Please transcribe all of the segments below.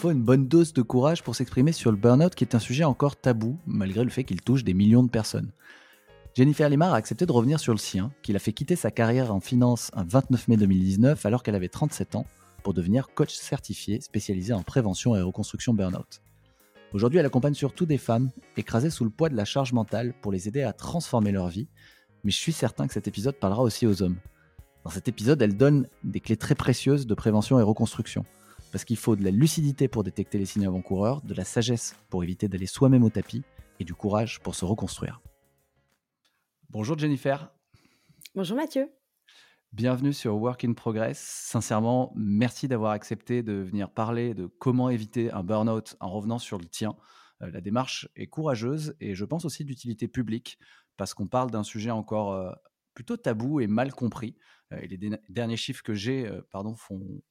Faut une bonne dose de courage pour s'exprimer sur le burn-out qui est un sujet encore tabou malgré le fait qu'il touche des millions de personnes. Jennifer Limar a accepté de revenir sur le sien, qu'il a fait quitter sa carrière en finance un 29 mai 2019 alors qu'elle avait 37 ans pour devenir coach certifié spécialisé en prévention et reconstruction burn-out. Aujourd'hui, elle accompagne surtout des femmes écrasées sous le poids de la charge mentale pour les aider à transformer leur vie, mais je suis certain que cet épisode parlera aussi aux hommes. Dans cet épisode, elle donne des clés très précieuses de prévention et reconstruction, parce qu'il faut de la lucidité pour détecter les signes avant-coureurs, de la sagesse pour éviter d'aller soi-même au tapis, et du courage pour se reconstruire. Bonjour Jennifer. Bonjour Mathieu. Bienvenue sur Work in Progress. Sincèrement, merci d'avoir accepté de venir parler de comment éviter un burn-out en revenant sur le tien. Euh, la démarche est courageuse et je pense aussi d'utilité publique parce qu'on parle d'un sujet encore euh, plutôt tabou et mal compris. Euh, et les derniers chiffres que j'ai pardon, font,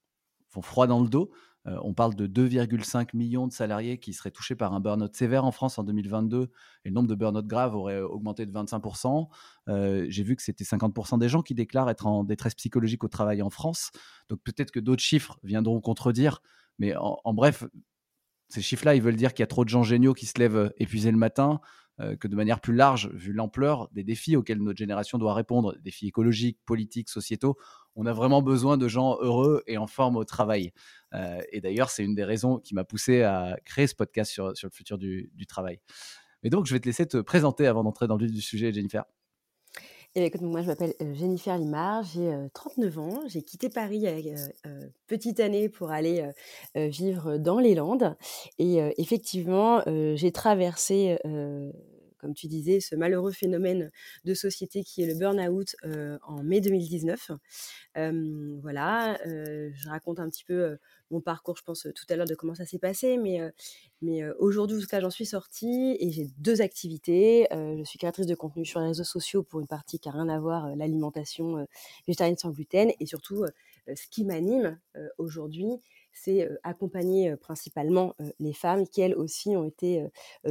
font froid dans le dos. Euh, on parle de 2,5 millions de salariés qui seraient touchés par un burn-out sévère en France en 2022 et le nombre de burn-out graves aurait euh, augmenté de 25%. Euh, j'ai vu que c'était 50% des gens qui déclarent être en détresse psychologique au travail en France. Donc peut-être que d'autres chiffres viendront contredire. Mais en bref, ces chiffres-là, ils veulent dire qu'il y a trop de gens géniaux qui se lèvent épuisés le matin, que de manière plus large, vu l'ampleur des défis auxquels notre génération doit répondre, défis écologiques, politiques, sociétaux, on a vraiment besoin de gens heureux et en forme au travail. Euh, et d'ailleurs, c'est une des raisons qui m'a poussé à créer ce podcast sur, sur le futur du, du travail. Mais donc, je vais te laisser te présenter avant d'entrer dans le vif du sujet, Jennifer. Eh écoute, moi, je m'appelle Jennifer Limard, j'ai 39 ans, j'ai quitté Paris a petite année pour aller vivre dans les Landes. Et effectivement, j'ai traversé comme tu disais, ce malheureux phénomène de société qui est le burn-out en mai 2019. voilà, je raconte un petit peu mon parcours, je pense tout à l'heure de comment ça s'est passé, mais, mais aujourd'hui, en tout cas, j'en suis sortie et j'ai deux activités. je suis créatrice de contenu sur les réseaux sociaux pour une partie qui n'a rien à voir, l'alimentation végétarienne sans gluten, et surtout, ce qui m'anime aujourd'hui, c'est accompagner principalement les femmes qui, elles aussi, ont été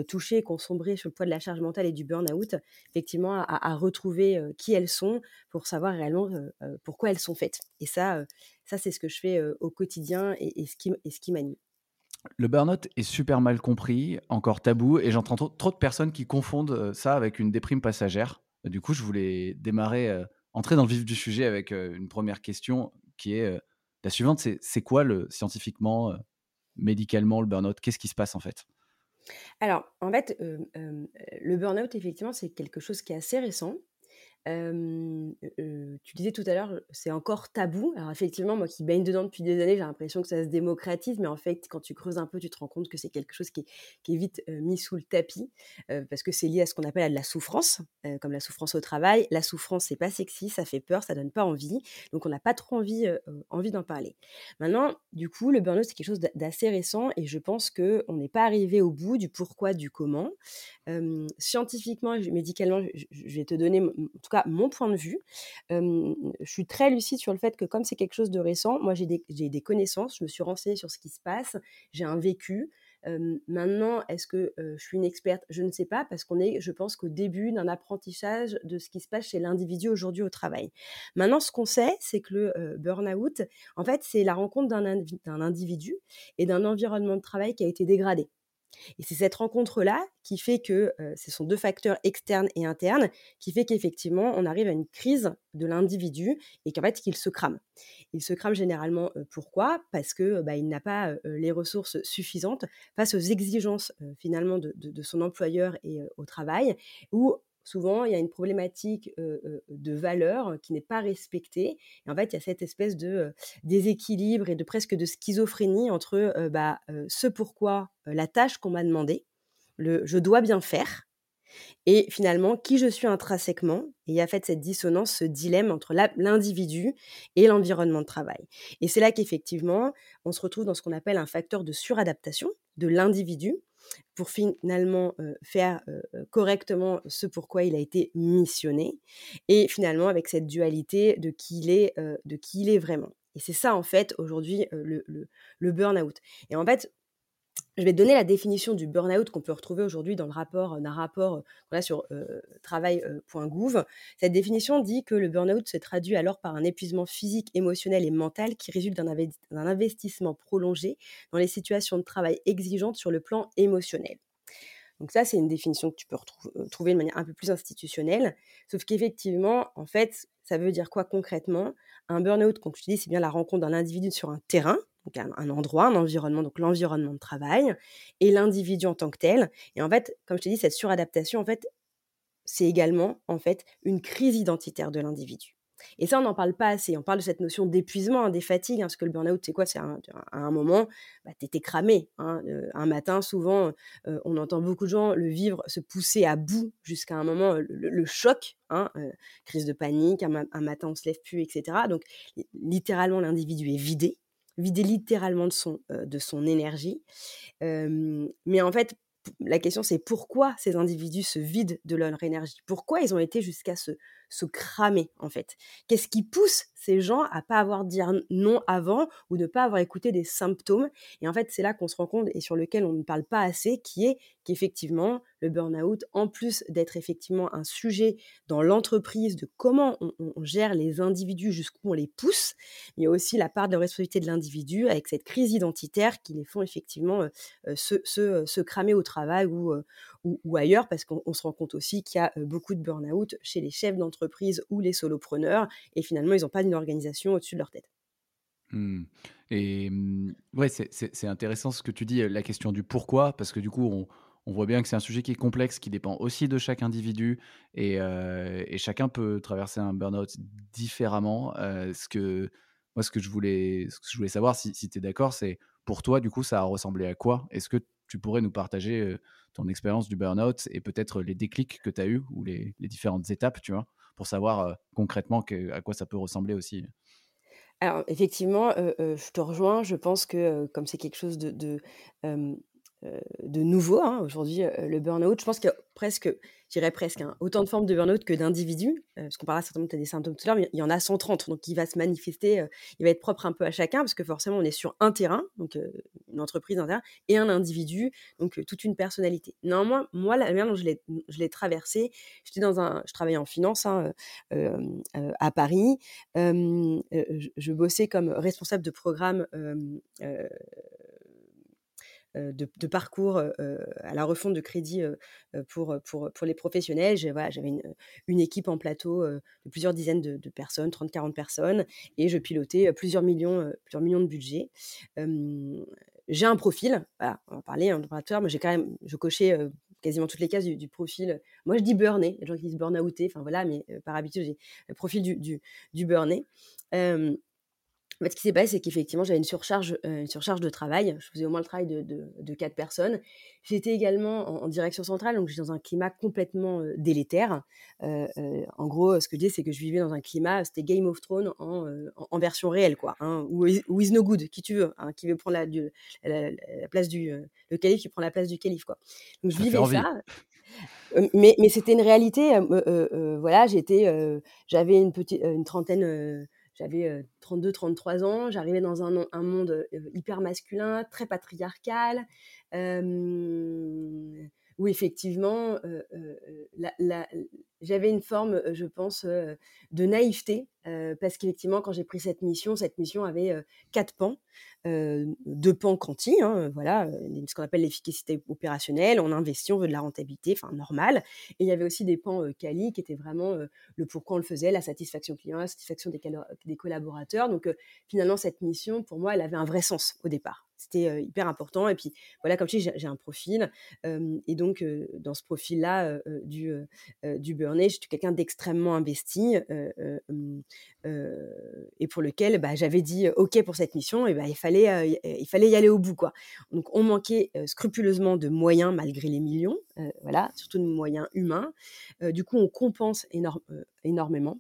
touchées, qui ont sombré sur le poids de la charge mentale et du burn-out, effectivement, à, retrouver qui elles sont pour savoir réellement pourquoi elles sont faites. Et ça, ça c'est ce que je fais au quotidien et, ce qui, et ce qui m'anime. Le burn-out est super mal compris, encore tabou, et j'entends trop, de personnes qui confondent ça avec une déprime passagère. Du coup, je voulais démarrer, entrer dans le vif du sujet avec une première question qui est la suivante, c'est quoi le, scientifiquement, médicalement, le burn-out? Qu'est-ce qui se passe en fait? Alors, en fait, le burn-out, effectivement, c'est quelque chose qui est assez récent tu disais tout à l'heure, c'est encore tabou. Alors effectivement, moi qui baigne dedans depuis des années, j'ai l'impression que ça se démocratise, mais en fait, quand tu creuses un peu, tu te rends compte que c'est quelque chose qui est, vite mis sous le tapis, parce que c'est lié à ce qu'on appelle de la souffrance, comme la souffrance au travail. La souffrance, c'est pas sexy, ça fait peur, ça donne pas envie, donc on n'a pas trop envie, envie d'en parler. Maintenant, du coup, le burn-out, c'est quelque chose d'assez récent, et je pense qu'on n'est pas arrivé au bout du pourquoi, du comment. scientifiquement, médicalement, je, vais te donner, tout cas, mon point de vue. je suis très lucide sur le fait que comme c'est quelque chose de récent, moi j'ai des, connaissances, je me suis renseignée sur ce qui se passe, j'ai un vécu. maintenant, est-ce que je suis une experte? Je ne sais pas parce qu'on est, je pense, qu'au début d'un apprentissage de ce qui se passe chez l'individu aujourd'hui au travail. Maintenant, ce qu'on sait, c'est que le burn-out, en fait, c'est la rencontre d'un individu et d'un environnement de travail qui a été dégradé. Et c'est cette rencontre-là qui fait que ce sont deux facteurs externes et internes qui fait qu'effectivement on arrive à une crise de l'individu et qu'en fait qu'il se crame. Il se crame généralement pourquoi? Parce que bah, il n'a pas les ressources suffisantes face aux exigences finalement de, de, son employeur et au travail ou souvent, il y a une problématique de valeur qui n'est pas respectée. Et en fait, il y a cette espèce de déséquilibre et de presque de schizophrénie entre bah, ce pourquoi la tâche qu'on m'a demandé, le je dois bien faire, et finalement qui je suis intrinsèquement. Et il y a fait cette dissonance, ce dilemme entre l'individu et l'environnement de travail. Et c'est là qu'effectivement, on se retrouve dans ce qu'on appelle un facteur de suradaptation de l'individu pour finalement faire correctement ce pourquoi il a été missionné, et finalement avec cette dualité de qui il est, de qui il est vraiment. Et c'est ça en fait aujourd'hui le, le, le burn-out. Et en fait, je vais te donner la définition du burn-out qu'on peut retrouver aujourd'hui dans le rapport d'un rapport voilà, sur travail.gouv. Cette définition dit que le burn-out se traduit alors par un épuisement physique, émotionnel et mental qui résulte d'un investissement prolongé dans les situations de travail exigeantes sur le plan émotionnel. Donc ça, c'est une définition que tu peux retrouver de manière un peu plus institutionnelle. Sauf qu'effectivement, en fait, ça veut dire quoi concrètement? Un burn-out, comme je te dis, c'est bien la rencontre d'un individu sur un terrain, un, endroit, un environnement, donc l'environnement de travail, et l'individu en tant que tel. Et en fait, comme je te dis, cette suradaptation, en fait, c'est également en fait une crise identitaire de l'individu. Et ça, on n'en parle pas assez. On parle de cette notion d'épuisement, hein, des fatigues, hein, parce que le burn-out, c'est quoi? C'est à un moment, bah, tu étais cramé. Hein, euh, un matin, souvent, euh, on entend beaucoup de gens le vivre, se pousser à bout jusqu'à un moment, le, choc, euh, crise de panique, un, un, matin, on se lève plus, etc. Donc, littéralement, l'individu est vidé vider littéralement de son, de son énergie. mais en fait, la question c'est pourquoi ces individus se vident de leur énergie? Pourquoi ils ont été jusqu'à se, se cramer en fait? Qu'est-ce qui pousse ces gens à pas avoir dit non avant ou ne pas avoir écouté des symptômes? Et en fait, c'est là qu'on se rend compte et sur lequel on ne parle pas assez, qui est qu'effectivement, le burn-out, en plus d'être effectivement un sujet dans l'entreprise de comment on, gère les individus, jusqu'où on les pousse, il y a aussi la part de responsabilité de l'individu avec cette crise identitaire qui les font effectivement euh, euh, se, se, cramer au travail ou, euh, ou, ailleurs, parce qu'on se rend compte aussi qu'il y a beaucoup de burn-out chez les chefs d'entreprise ou les solopreneurs, et finalement, ils n'ont pas une organisation au-dessus de leur tête. Mmh. Et mmh, ouais, c'est intéressant ce que tu dis, la question du pourquoi, parce que du coup, on, on voit bien que c'est un sujet qui est complexe, qui dépend aussi de chaque individu, et, et chacun peut traverser un burn-out différemment. ce que, moi, ce que je voulais, ce que je voulais savoir, si, si tu es d'accord, c'est pour toi, du coup, ça a ressemblé à quoi? Est-ce que tu pourrais nous partager ton expérience du burn-out et peut-être les déclics que tu as eus ou les, différentes étapes, tu vois, pour savoir concrètement à quoi ça peut ressembler aussi? Alors, effectivement, je te rejoins. Je pense que comme c'est quelque chose de de nouveau hein, aujourd'hui, le burn-out. Je pense qu'il y a presque, j'irais presque, hein, autant de formes de burn-out que d'individus, parce qu'on parlera certainement, des symptômes tout à l'heure, mais il y en a 130, donc il va se manifester, il va être propre un peu à chacun, parce que forcément, on est sur un terrain, donc une entreprise, un terrain, et un individu, donc toute une personnalité. Néanmoins, moi, la manière dont je l'ai traversé, j'étais dans un, je travaillais en finance hein, à Paris, je, je, bossais comme responsable de programme de, parcours à la refonte de crédit pour, pour, pour les professionnels. J'avais une, équipe en plateau de plusieurs dizaines de, personnes, 30-40 personnes, et je pilotais plusieurs millions, plusieurs millions de budget. j'ai un profil, voilà, on va parler hein, mais j'ai quand même, je cochais quasiment toutes les cases du, profil. Moi, je dis burné, il y a des gens qui disent burn-outé, enfin voilà, mais par habitude, j'ai le profil du, du, du burné. En fait, ce qui s'est passé, c'est qu'effectivement, j'avais une surcharge, euh, une surcharge de travail. Je faisais au moins le travail de, de, quatre personnes. J'étais également en, direction centrale, donc j'étais dans un climat complètement euh, délétère. Euh, en gros, ce que je dis, c'est que je vivais dans un climat, c'était Game of Thrones en, en, version réelle, quoi. Hein, ou, is, no good, qui tu veux, hein, qui veut prendre la, la, place du le calife, qui prend la place du calife, quoi. Donc je vivais ça. Mais, mais c'était une réalité. voilà, j'étais, j'avais une petite, une trentaine j'avais 32-33 ans, j'arrivais dans un, monde hyper masculin, très patriarcal, où effectivement, j'avais une forme, je pense, de naïveté, parce qu'effectivement, quand j'ai pris cette mission, cette mission avait quatre pans. Euh, de pans quanti, hein, voilà, euh, ce qu'on appelle l'efficacité opérationnelle, on investit, on veut de la rentabilité, enfin normal. Et il y avait aussi des pans euh, quali qui étaient vraiment le pourquoi on le faisait, la satisfaction client, la satisfaction des, des collaborateurs. Donc finalement, cette mission, pour moi, elle avait un vrai sens au départ. C'était hyper important. Et puis voilà, comme tu dis, j'ai un profil. et donc, dans ce profil-là du, du burn-out, j'étais quelqu'un d'extrêmement investi et pour lequel bah, j'avais dit OK pour cette mission. Et bah, il fallait il fallait y aller au bout. Quoi. Donc on manquait scrupuleusement de moyens malgré les millions, voilà, surtout de moyens humains. du coup, on compense énormément.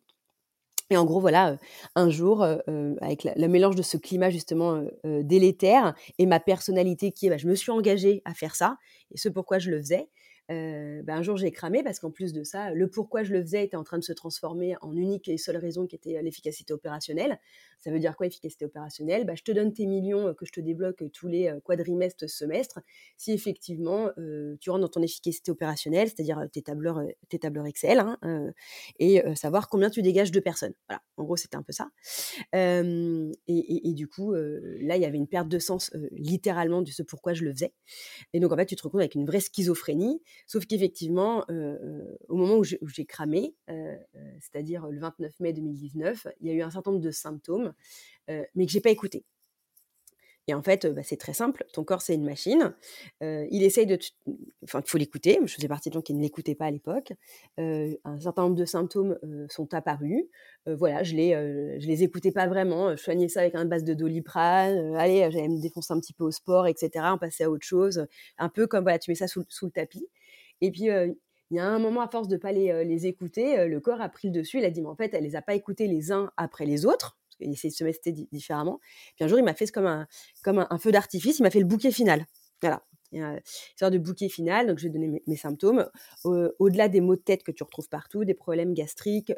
Et en gros, voilà, un jour, avec le mélange de ce climat justement, délétère et ma personnalité qui est, bah, je me suis engagée à faire ça et ce pourquoi je le faisais, bah, un jour j'ai cramé parce qu'en plus de ça, le pourquoi je le faisais était en train de se transformer en unique et seule raison qui était l'efficacité opérationnelle. Ça veut dire quoi efficacité opérationnelle? Bah, Je te donne tes millions que je te débloque tous les quadrimestres, semestres, si effectivement tu rentres dans ton efficacité opérationnelle, c'est-à-dire tes tableurs, tes tableurs Excel, hein, et savoir combien tu dégages de personnes. Voilà, en gros c'était un peu ça. Et, et, du coup, là il y avait une perte de sens littéralement de ce pourquoi je le faisais. Et donc en fait tu te retrouves avec une vraie schizophrénie Sauf qu'effectivement, au moment où j'ai cramé, c'est-à-dire le 29 mai 2019, il y a eu un certain nombre de symptômes, mais que j'ai pas écouté. Et en fait, bah, c'est très simple. Ton corps, c'est une machine. il essaye de. Enfin, il faut l'écouter. Je faisais partie de gens qui ne l'écoutaient pas à l'époque. un certain nombre de symptômes sont apparus. voilà, je les, je les écoutais pas vraiment. Je soignais ça avec un base de doliprane. allez, j'allais me défoncer un petit peu au sport, etc. On passait à autre chose. Un peu comme voilà, tu mets ça sous le tapis. Et puis, il y a un moment, à force de ne pas les, les écouter, le corps a pris le dessus. Il a dit, mais en fait, elle les a pas écoutés les uns après les autres. Parce qu'il essaie de se mettre différemment. Puis un jour, il m'a fait comme un, comme un, feu d'artifice. Il m'a fait le bouquet final. Voilà. Une sorte de bouquet final, donc je vais donner mes, symptômes. Au-delà des maux de tête que tu retrouves partout, des problèmes gastriques,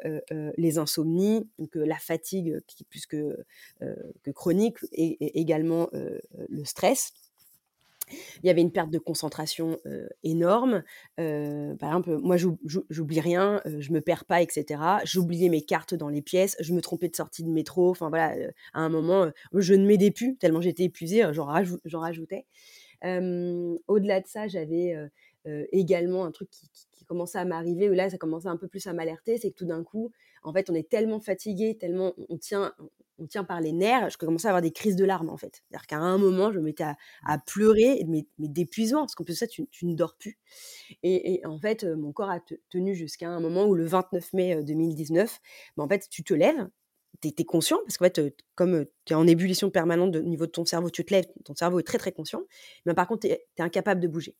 les insomnies, donc la fatigue qui plus que, que chronique, et également le stress, il y avait une perte de concentration énorme. par exemple, moi, j'oublie rien, je me perds pas, etc. J'oubliais mes cartes dans les pièces, je me trompais de sortie de métro. Enfin voilà, à un moment, je ne m'aidais plus tellement j'étais épuisée, j'en rajoutais. Au-delà de ça, j'avais également un truc qui, qui commençait à m'arriver, où là, ça commençait un peu plus à m'alerter, c'est que tout d'un coup, en fait, on est tellement fatigué, tellement on tient, on tient par les nerfs, je commençais à avoir des crises de larmes en fait. C'est-à-dire qu'à un moment, je me mettais à, pleurer, mais, mais d'épuisement, parce qu'en plus de ça, tu, ne dors plus. Et, en fait, mon corps a tenu jusqu'à un moment où le 29 mai 2019, bah, en fait, tu te lèves, tu es, conscient, parce qu'en fait, comme tu es en ébullition permanente au niveau de ton cerveau, tu te lèves, ton cerveau est très très conscient, mais par contre, tu es, incapable de bouger.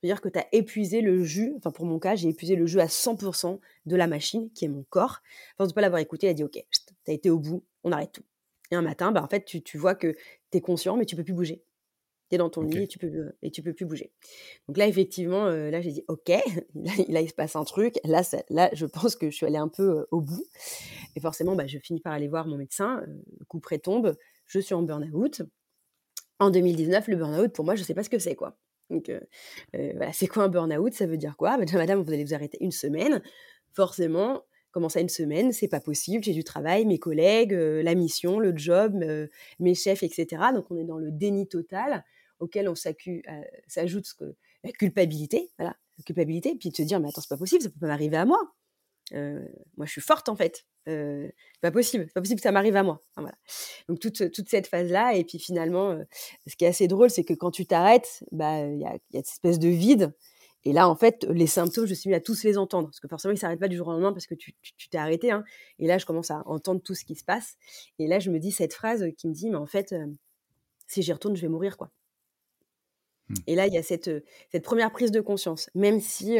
C'est-à-dire que tu as épuisé le jus, enfin pour mon cas, j'ai épuisé le jus à 100% de la machine, qui est mon corps. Force de ne pas l'avoir écouté, elle a dit, OK, tu as été au bout, on arrête tout. Et un matin, bah, en fait, tu, vois que tu es conscient, mais tu peux plus bouger. Tu es dans ton lit et tu, peux, et tu peux plus bouger. Donc là, effectivement, là, j'ai dit, OK, là, il se passe un truc. Là, là, je pense que je suis allée un peu au bout. Et forcément, bah, je finis par aller voir mon médecin. le coup près tombe, je suis en burn-out. En 2019, le burn-out, pour moi, je ne sais pas ce que c'est, quoi. Donc, voilà, c'est quoi un burn-out? Ça veut dire quoi? Bah, Madame, vous allez vous arrêter une semaine. Forcément, Comment une semaine C'est pas possible. J'ai du travail, mes collègues, euh, la mission, le job, euh, mes chefs, etc. Donc, on est dans le déni total auquel on euh, s'ajoute la culpabilité. Voilà, la culpabilité. Puis de se dire, mais attends, c'est pas possible, ça peut pas m'arriver à moi. moi, je suis forte en fait. c'est pas possible, c'est pas possible que ça m'arrive à moi. voilà. Donc toute, toute cette phase-là, et puis finalement, ce qui est assez drôle, c'est que quand tu t'arrêtes, bah il y a, y a cette espèce de vide et là, en fait, les symptômes, je suis mis à tous les entendre. Parce que forcément, ils ne s'arrêtent pas du jour au lendemain parce que tu t'es arrêté. Hein. Et là, je commence à entendre tout ce qui se passe. Et là, je me dis cette phrase qui me dit, mais en fait, si j'y retourne, je vais mourir, quoi. Mmh. Et là, il y a cette, cette première prise de conscience. Même si,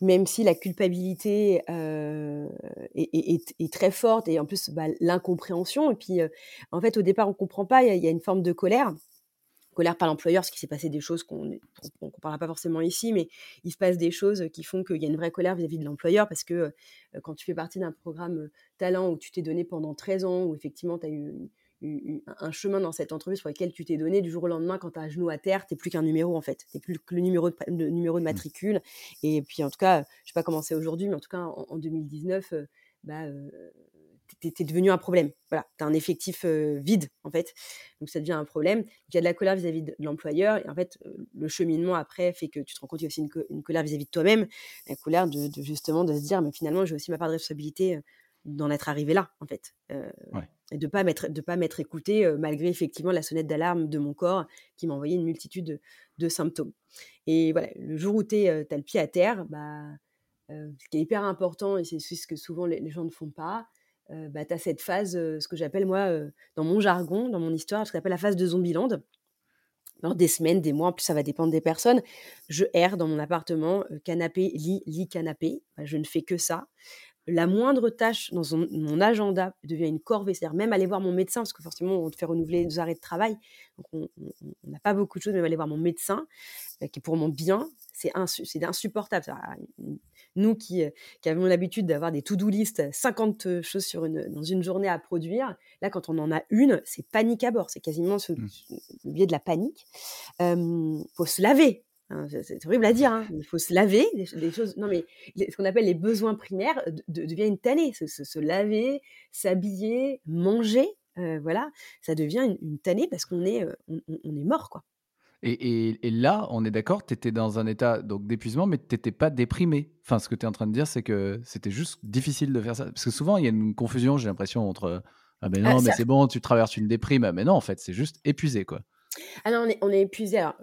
même si la culpabilité est, très forte et en plus, bah, l'incompréhension. Et puis, en fait, au départ, on ne comprend pas. Il y, a une forme de colère colère par l'employeur, parce qu'il s'est passé des choses qu'on ne parlera pas forcément ici, mais il se passe des choses qui font qu'il y a une vraie colère vis-à-vis de l'employeur, parce que quand tu fais partie d'un programme talent où tu t'es donné pendant 13 ans, où effectivement tu as eu, un chemin dans cette entreprise pour lequel tu t'es donné, du jour au lendemain, quand tu as un genou à terre, tu n'es plus qu'un numéro en fait, tu n'es plus que le numéro de, numéro de mmh. matricule. Et puis en tout cas, je ne sais pas comment c'est aujourd'hui, mais en tout cas en, 2019, bah, es, devenu un problème. Voilà, tu as un effectif vide, en fait. Donc, ça devient un problème. il y a de la colère vis-à-vis de l'employeur. Et en fait, le cheminement après fait que tu te rends compte qu'il y a aussi une, colère vis-à-vis de toi-même. La colère de, justement de se dire, mais finalement, j'ai aussi ma part de responsabilité d'en être arrivé là, en fait. Et de ne pas m'être pas m'être écouté, malgré effectivement la sonnette d'alarme de mon corps qui m'a envoyé une multitude de, symptômes. Et voilà, le jour où tu as le pied à terre, bah, ce qui est hyper important, et c'est ce que souvent les, les gens ne font pas, bah, tu as cette phase, ce que j'appelle moi, dans mon jargon, dans mon histoire, ce qu'on appelle la phase de Zombieland. Alors, des semaines, des mois, en plus ça va dépendre des personnes. Je erre dans mon appartement, canapé, lit, lit, canapé. Je ne fais que ça. La moindre tâche dans mon agenda devient une corvée, c'est-à-dire même aller voir mon médecin, parce que forcément, on te fait renouveler nos arrêts de travail, donc on n'a pas beaucoup de choses, même aller voir mon médecin, euh, qui est pour mon bien, c'est insupportable. Nous qui, euh, qui avons l'habitude d'avoir des to-do list, 50 choses sur une, dans une journée à produire, là, quand on en a une, c'est panique à bord, c'est quasiment ce, mmh. le biais de la panique. Il faut se laver, c'est horrible à dire, hein, il faut se laver, des, choses. Non, mais ce qu'on appelle les besoins primaires devient une tannée. Se, laver, s'habiller, manger, euh, voilà, ça devient une, tannée parce qu'on est, euh, on, est mort, quoi. Et, là, on est d'accord, tu étais dans un état donc d'épuisement, mais tu n'étais pas déprimé. Enfin, ce que tu es en train de dire, c'est que c'était juste difficile de faire ça. Parce que souvent, il y a une confusion, j'ai l'impression, entre Ah, ben non, mais c'est bon, tu traverses une déprime. Ah, mais non, en fait, c'est juste épuisé, quoi. Ah non, on est, on est épuisé. Alors,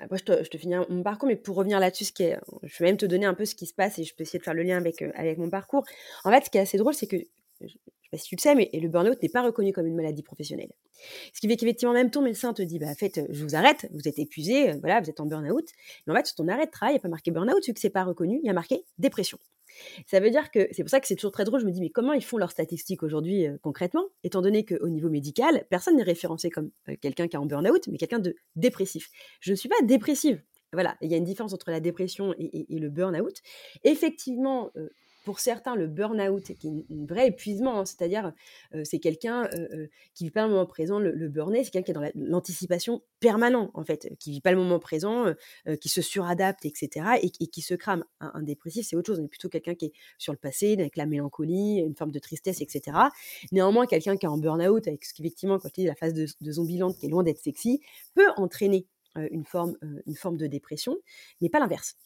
après, je te, je te finis mon parcours, mais pour revenir là-dessus, ce qui est, je vais même te donner un peu ce qui se passe et je peux essayer de faire le lien avec, euh, avec mon parcours. En fait, ce qui est assez drôle, c'est que, je ne sais pas si tu le sais, mais le burn-out n'est pas reconnu comme une maladie professionnelle. Ce qui fait qu'effectivement, même ton médecin te dit, bah, fait, je vous arrête, vous êtes épuisé, euh, voilà, vous êtes en burn-out. Mais en fait, sur ton arrêt de travail, il n'y a pas marqué burn-out, vu que c'est pas reconnu, il y a marqué dépression. Ça veut dire que c'est pour ça que c'est toujours très drôle. Je me dis, mais comment ils font leurs statistiques aujourd'hui euh, concrètement, étant donné qu'au niveau médical, personne n'est référencé comme euh, quelqu'un qui est en burn-out, mais quelqu'un de dépressif. Je ne suis pas dépressive. Voilà, il y a une différence entre la dépression et, le burn-out. Effectivement, euh, pour certains, le burn-out, qui est un vrai épuisement, hein, c'est-à-dire c'est quelqu'un qui vit pas le moment présent. Le, le burn c'est quelqu'un qui est dans l'anticipation permanente, en fait, qui vit pas le moment présent, qui se suradapte, etc., et, qui se crame. Un, dépressif, c'est autre chose. On est plutôt quelqu'un qui est sur le passé, avec la mélancolie, une forme de tristesse, etc. Néanmoins, quelqu'un qui est en burn-out, avec ce qu'effectivement, quand il dit la phase de, de zombie qui est loin d'être sexy, peut entraîner une, forme, une forme de dépression, mais pas l'inverse.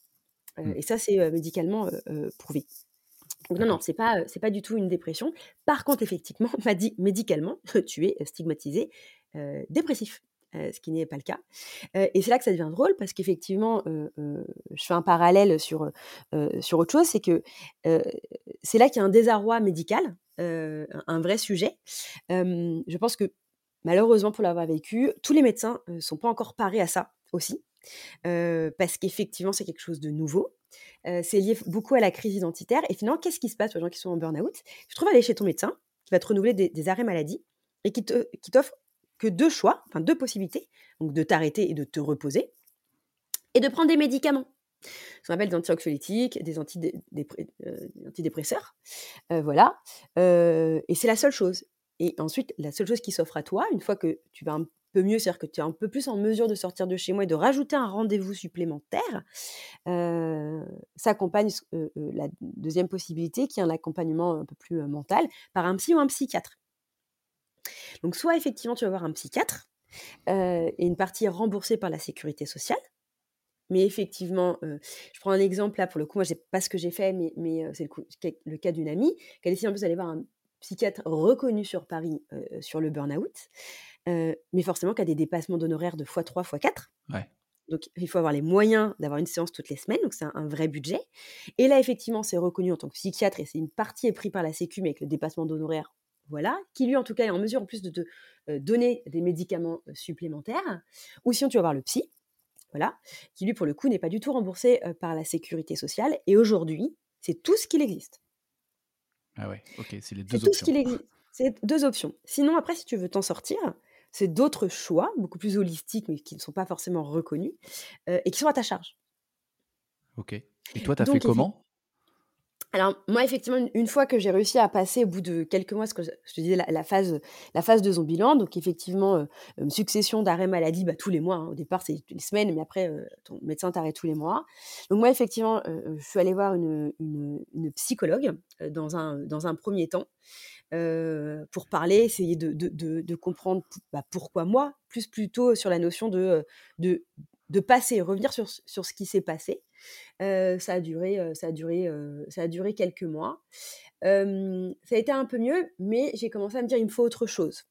Mmh. Et ça, c'est médicalement prouvé. Non, non, c'est pas, pas du tout une dépression. Par contre, effectivement, m'a dit médicalement, tu es stigmatisé dépressif. ce qui n'est pas le cas. et c'est là que ça devient drôle parce qu'effectivement, je fais un parallèle sur, sur autre chose, c'est que c'est là qu'il y a un désarroi médical, un vrai sujet. je pense que malheureusement, pour l'avoir vécu, tous les médecins ne sont pas encore parés à ça aussi, parce qu'effectivement, c'est quelque chose de nouveau c'est lié beaucoup à la crise identitaire. Et finalement, qu'est-ce qui se passe aux gens qui sont en burn-out? Tu trouves aller chez ton médecin, qui va te renouveler des, arrêts maladie, et qui t'offre que deux choix, enfin deux possibilités, donc de t'arrêter et de te reposer, et de prendre des médicaments. Ce qu'on appelle des antioxylytiques, des antidépresseurs. voilà. et c'est la seule chose. Et ensuite, la seule chose qui s'offre à toi, une fois que tu vas peu mieux, c'est-à-dire que tu es un peu plus en mesure de sortir de chez moi et de rajouter un rendez-vous supplémentaire, euh, ça accompagne la deuxième possibilité, qui est un accompagnement un peu plus mental, par un psy ou un psychiatre. Donc soit effectivement tu vas voir un psychiatre, et une partie remboursée par la sécurité sociale, mais effectivement, je prends un exemple là, pour le coup, moi, je pas ce que j'ai fait, mais, mais c'est le, le, cas d'une amie qui a décidé en plus d'aller voir un psychiatre reconnu sur Paris sur le burn-out mais forcément qui a des dépassements d'honoraires de x3, x4. Donc, il faut avoir les moyens d'avoir une séance toutes les semaines, donc c'est un, vrai budget. Et là, effectivement, c'est reconnu en tant que psychiatre et c'est une partie est prise par la Sécu, mais avec le dépassement d'honoraires, voilà, qui lui, en tout cas, est en mesure en plus de te donner des médicaments supplémentaires. Ou sinon, tu vas voir le psy, voilà, qui lui, pour le coup, n'est pas du tout remboursé par la sécurité sociale. Et aujourd'hui, c'est tout ce qu'il existe. Ah ouais, ok, c'est les deux options. tout ce qu'il existe. C'est deux options. Sinon, après, si tu veux t'en sortir, c'est d'autres choix, beaucoup plus holistiques, mais qui ne sont pas forcément reconnus, et qui sont à ta charge. Ok. Et toi, tu as fait comment? Alors moi effectivement une fois que j'ai réussi à passer au bout de quelques mois ce que je te disais la, phase la phase de Zombieland donc effectivement une succession d'arrêts maladie bah, tous les mois hein. au départ c'est les semaines mais après ton médecin t'arrête tous les mois donc moi effectivement je suis allée voir une, une, psychologue dans un premier temps pour parler, essayer de, comprendre bah, pourquoi moi, plus plutôt sur la notion de, de passer, revenir sur, sur ce qui s'est passé. ça a duré, ça a duré, ça a duré quelques mois. ça a été un peu mieux, mais j'ai commencé à me dire il me faut autre chose.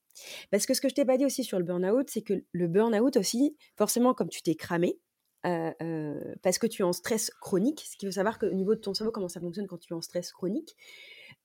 Parce que ce que je t'ai pas dit aussi sur le burn-out, c'est que le burn-out aussi, forcément, comme tu t'es cramé, parce que tu es en stress chronique, ce qui veut savoir qu'au niveau de ton cerveau, comment ça fonctionne quand tu es en stress chronique,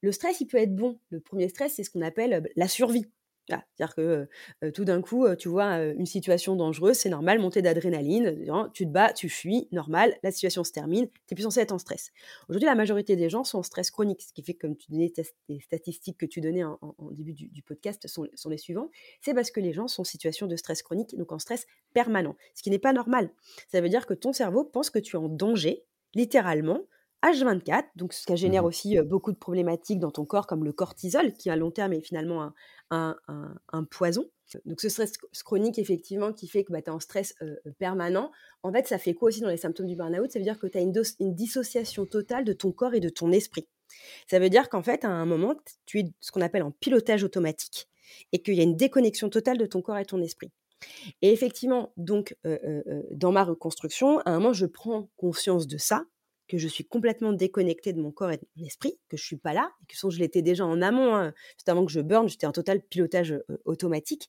le stress, il peut être bon. Le premier stress, c'est ce qu'on appelle la survie. C'est-à-dire que tout d'un coup, tu vois une situation dangereuse, c'est normal, montée d'adrénaline, tu te bats, tu fuis, normal, la situation se termine, tu n'es plus censé être en stress. Aujourd'hui, la majorité des gens sont en stress chronique, ce qui fait que, comme tu donnais les statistiques que tu donnais en, début du, podcast sont, sont, les suivants, c'est parce que les gens sont en situation de stress chronique, donc en stress permanent, ce qui n'est pas normal. Ça veut dire que ton cerveau pense que tu es en danger, littéralement, H24, donc ce qui génère mmh aussi beaucoup de problématiques dans ton corps, comme le cortisol, qui à long terme est finalement un, poison. Donc ce stress chronique, effectivement, qui fait que bah, tu es en stress permanent, en fait, ça fait quoi aussi dans les symptômes du burn-out? Ça veut dire que tu as une, une, dissociation totale de ton corps et de ton esprit. Ça veut dire qu'en fait, à un moment, tu es ce qu'on appelle en pilotage automatique et qu'il y a une déconnexion totale de ton corps et ton esprit. Et effectivement, donc, dans ma reconstruction, à un moment, je prends conscience de ça, que je suis complètement déconnectée de mon corps et de mon esprit, que je suis pas là, et que je l'étais déjà en amont, hein, juste avant que je burn, j'étais en total pilotage automatique.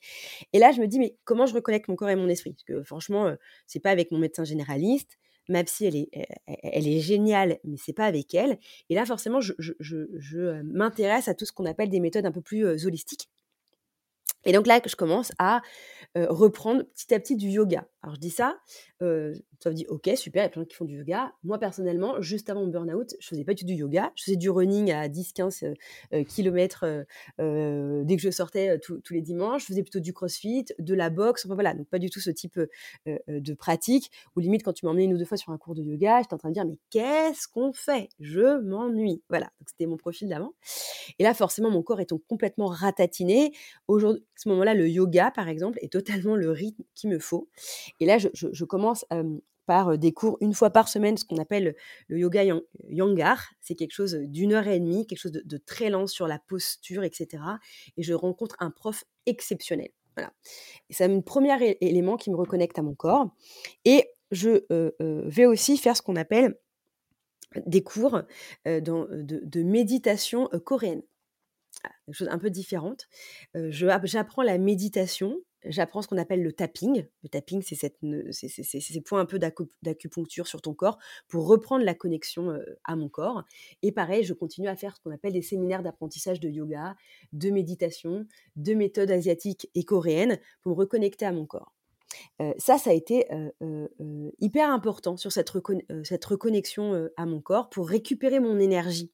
Et là, je me dis, mais comment je reconnecte mon corps et mon esprit? Parce que franchement, c'est pas avec mon médecin généraliste, ma psy, elle est, elle, est géniale, mais c'est pas avec elle. Et là, forcément, je, je m'intéresse à tout ce qu'on appelle des méthodes un peu plus holistiques. Et donc là, je commence à reprendre petit à petit du yoga. Alors je dis ça, euh, ça me dit ok super, il y a plein de gens qui font du yoga. Moi personnellement, juste avant mon burn-out, je faisais pas du tout du yoga. Je faisais du running à 10-15 km dès que je sortais tous les dimanches. Je faisais plutôt du crossfit, de la boxe. Enfin voilà, donc pas du tout ce type de pratique. Ou limite quand tu m'emmenais une ou deux fois sur un cours de yoga, j'étais en train de dire mais qu'est-ce qu'on fait? Je m'ennuie. Voilà, donc c'était mon profil d'avant. Et là forcément mon corps étant complètement ratatiné. Aujourd'hui, à ce moment-là, le yoga par exemple est totalement le rythme qu'il me faut. Et là, je, commence par des cours une fois par semaine, ce qu'on appelle le yoga yangar. C'est quelque chose d'une heure et demie, quelque chose de, très lent sur la posture, etc. Et je rencontre un prof exceptionnel. Voilà. c'est un premier élément qui me reconnecte à mon corps. Et je vais aussi faire ce qu'on appelle des cours de, méditation coréenne. Une chose un peu différente. J'apprends la méditation j'apprends ce qu'on appelle le tapping. Le tapping, c'est ces points un peu d'acupuncture sur ton corps pour reprendre la connexion à mon corps. Et pareil, je continue à faire ce qu'on appelle des séminaires d'apprentissage de yoga, de méditation, de méthodes asiatiques et coréennes pour me reconnecter à mon corps ça, ça a été hyper important sur cette, cette reconnexion à mon corps pour récupérer mon énergie.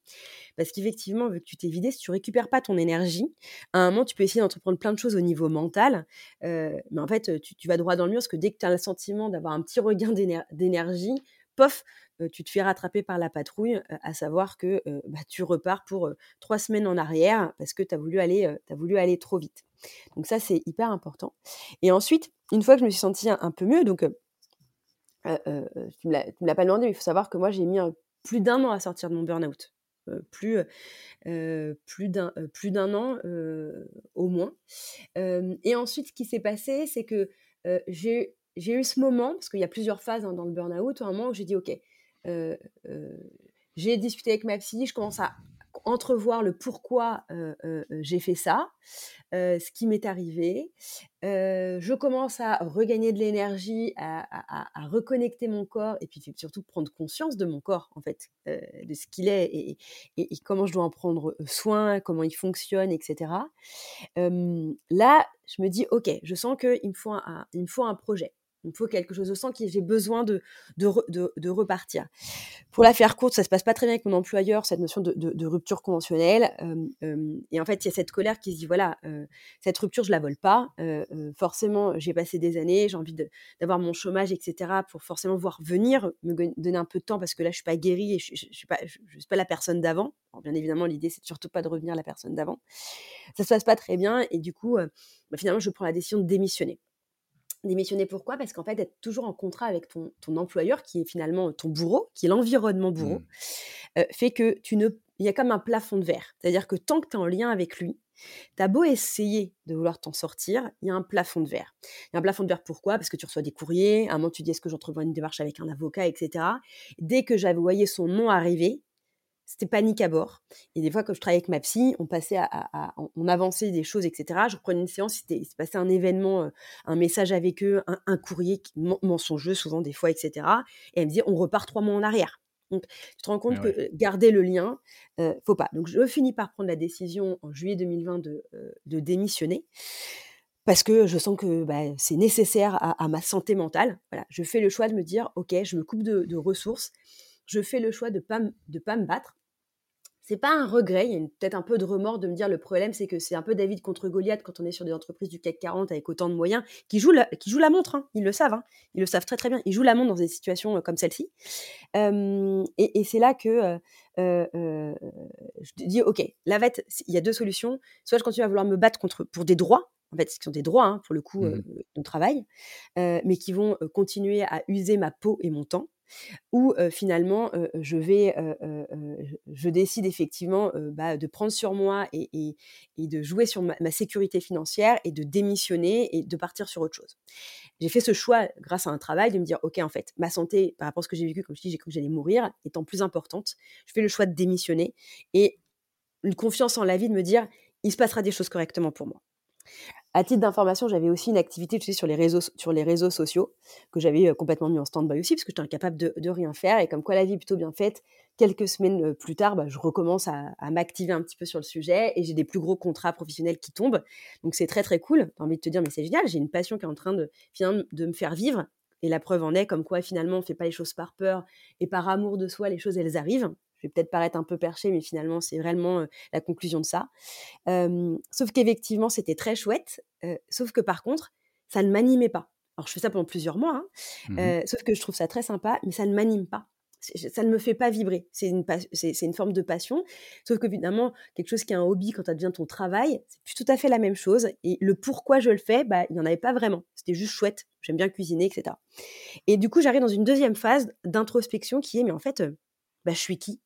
Parce qu'effectivement, vu que tu t'es vidé, si tu récupères pas ton énergie, à un moment, tu peux essayer d'entreprendre plein de choses au niveau mental, mais en fait, tu, vas droit dans le mur parce que dès que tu as le sentiment d'avoir un petit regain d'énergie, pof, tu te fais rattraper par la patrouille, à savoir que bah, tu repars pour trois semaines en arrière parce que tu as, voulu aller, voulu aller trop vite. Donc ça, c'est hyper important. Et ensuite, une fois que je me suis sentie un, peu mieux, donc tu ne me l'as pas demandé, mais il faut savoir que moi, j'ai mis plus d'un an à sortir de mon burn-out. plus plus d'un an au moins. et ensuite, ce qui s'est passé, c'est que j'ai j'ai eu ce moment, parce qu'il y a plusieurs phases hein, dans le burn-out, un moment où j'ai dit, OK, j'ai discuté avec ma psy, je commence à entrevoir le pourquoi j'ai fait ça, ce qui m'est arrivé. je commence à regagner de l'énergie, à, reconnecter mon corps et puis surtout prendre conscience de mon corps, en fait, de ce qu'il est et, comment je dois en prendre soin, comment il fonctionne, etc. là, je me dis, OK, je sens qu'il me faut un projet. Il me faut quelque chose. au sens que j'ai besoin de, repartir. Pour la faire courte, ça se passe pas très bien avec mon employeur, cette notion de, rupture conventionnelle. et en fait, il y a cette colère qui se dit voilà, cette rupture, je la vole pas. forcément, j'ai passé des années, j'ai envie d'avoir mon chômage, etc. pour forcément voir venir, me donner un peu de temps parce que là, je suis pas guérie et je, ne suis pas, je, suis pas la personne d'avant. Bien évidemment, l'idée, c'est surtout pas de revenir la personne d'avant. Ça se passe pas très bien et du coup, bah, finalement, je prends la décision de démissionner. Démissionner pourquoi? Parce qu'en fait, être toujours en contrat avec ton, ton, employeur, qui est finalement ton bourreau, qui est l'environnement bourreau, mmh. fait que tu ne. Il y a comme un plafond de verre. C'est-à-dire que tant que tu es en lien avec lui, tu as beau essayer de vouloir t'en sortir, il y a un plafond de verre. Il y a un plafond de verre pourquoi? Parce que tu reçois des courriers, à un moment tu dis est-ce que j'entrevois une démarche avec un avocat, etc. Dès que j'avais voyé son nom arriver, c'était panique à bord. Et des fois, quand je travaillais avec ma psy, on passait à, on avançait des choses, etc. Je reprenais une séance, il se passait un événement, euh, un message avec eux, un, courrier mensongeux souvent des fois, etc. Et elle me disait, on repart trois mois en arrière. Donc, tu te rends compte que garder le lien, ne faut pas. Donc, je finis par prendre la décision en juillet 2020 de, de démissionner parce que je sens que bah, c'est nécessaire à, ma santé mentale. Voilà, je fais le choix de me dire, ok, je me coupe de, ressources, je fais le choix de pas de pas me battre. C'est pas un regret, il y a peut-être un peu de remords de me dire le problème c'est que c'est un peu David contre Goliath quand on est sur des entreprises du CAC 40 avec autant de moyens qui jouent la, qui jouent la montre, hein. ils le savent, hein. ils le savent très très bien, ils jouent la montre dans des situations comme celle-ci. et, c'est là que je te dis ok, la vette, il y a deux solutions, soit je continue à vouloir me battre contre pour des droits en fait, qui sont des droits, hein, pour le coup, mmh de travail, mais qui vont continuer à user ma peau et mon temps, ou finalement, je vais, je décide effectivement bah, de prendre sur moi et, de jouer sur ma, sécurité financière et de démissionner et de partir sur autre chose. J'ai fait ce choix grâce à un travail de me dire, ok, en fait, ma santé, par rapport à ce que j'ai vécu, comme je dis, j'ai cru que j'allais mourir, étant plus importante, je fais le choix de démissionner et une confiance en la vie de me dire, il se passera des choses correctement pour moi. À titre d'information, j'avais aussi une activité tu sais, sur, les réseaux, sur les réseaux sociaux que j'avais complètement mis en stand-by aussi parce que j'étais incapable de, rien faire. Et comme quoi la vie est plutôt bien faite, quelques semaines plus tard, bah, je recommence à, m'activer un petit peu sur le sujet et j'ai des plus gros contrats professionnels qui tombent. Donc c'est très très cool. J'ai envie de te dire, mais c'est génial, j'ai une passion qui est en train de, de me faire vivre. Et la preuve en est comme quoi finalement on ne fait pas les choses par peur et par amour de soi, les choses elles arrivent je vais peut-être paraître un peu perché, mais finalement, c'est vraiment la conclusion de ça. sauf qu'effectivement, c'était très chouette. sauf que par contre, ça ne m'animait pas. Alors, je fais ça pendant plusieurs mois, hein, mmh sauf que je trouve ça très sympa, mais ça ne m'anime pas. Ça ne me fait pas vibrer. C'est une, c'est, une forme de passion. Sauf que, évidemment, quelque chose qui est un hobby quand ça devient ton travail, c'est plus tout à fait la même chose. Et le pourquoi je le fais, bah, il n'y en avait pas vraiment. C'était juste chouette. J'aime bien cuisiner, etc. Et du coup, j'arrive dans une deuxième phase d'introspection qui est, mais en fait, bah, je suis qui?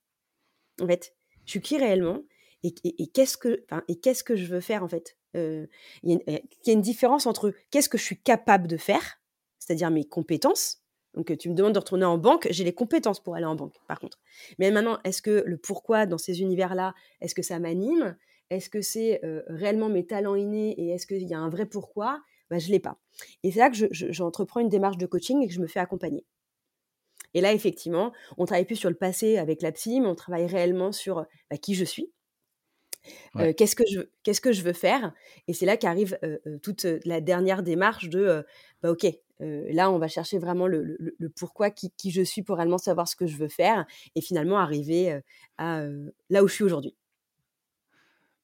En fait. Je suis qui réellement et, qu'est-ce que, et qu'est-ce que je veux faire en fait Il y, a une différence entre qu'est-ce que je suis capable de faire, c'est-à-dire mes compétences. Donc tu me demandes de retourner en banque, j'ai les compétences pour aller en banque, par contre. Mais maintenant, est-ce que le pourquoi dans ces univers-là, est-ce que ça m'anime Est-ce que c'est réellement mes talents innés et est-ce qu'il y a un vrai pourquoi? Bah, Je ne l'ai pas. Et c'est là que j'entreprends une démarche de coaching et que je me fais accompagner. Et là, effectivement, on travaille plus sur le passé avec la psy, mais on travaille réellement sur bah, qui je suis. qu'est-ce que je qu'est-ce que je veux faire? Et c'est là qu'arrive toute la dernière démarche de bah, ok là on va chercher vraiment le, pourquoi qui, qui, je suis pour réellement savoir ce que je veux faire et finalement arriver à là où je suis aujourd'hui.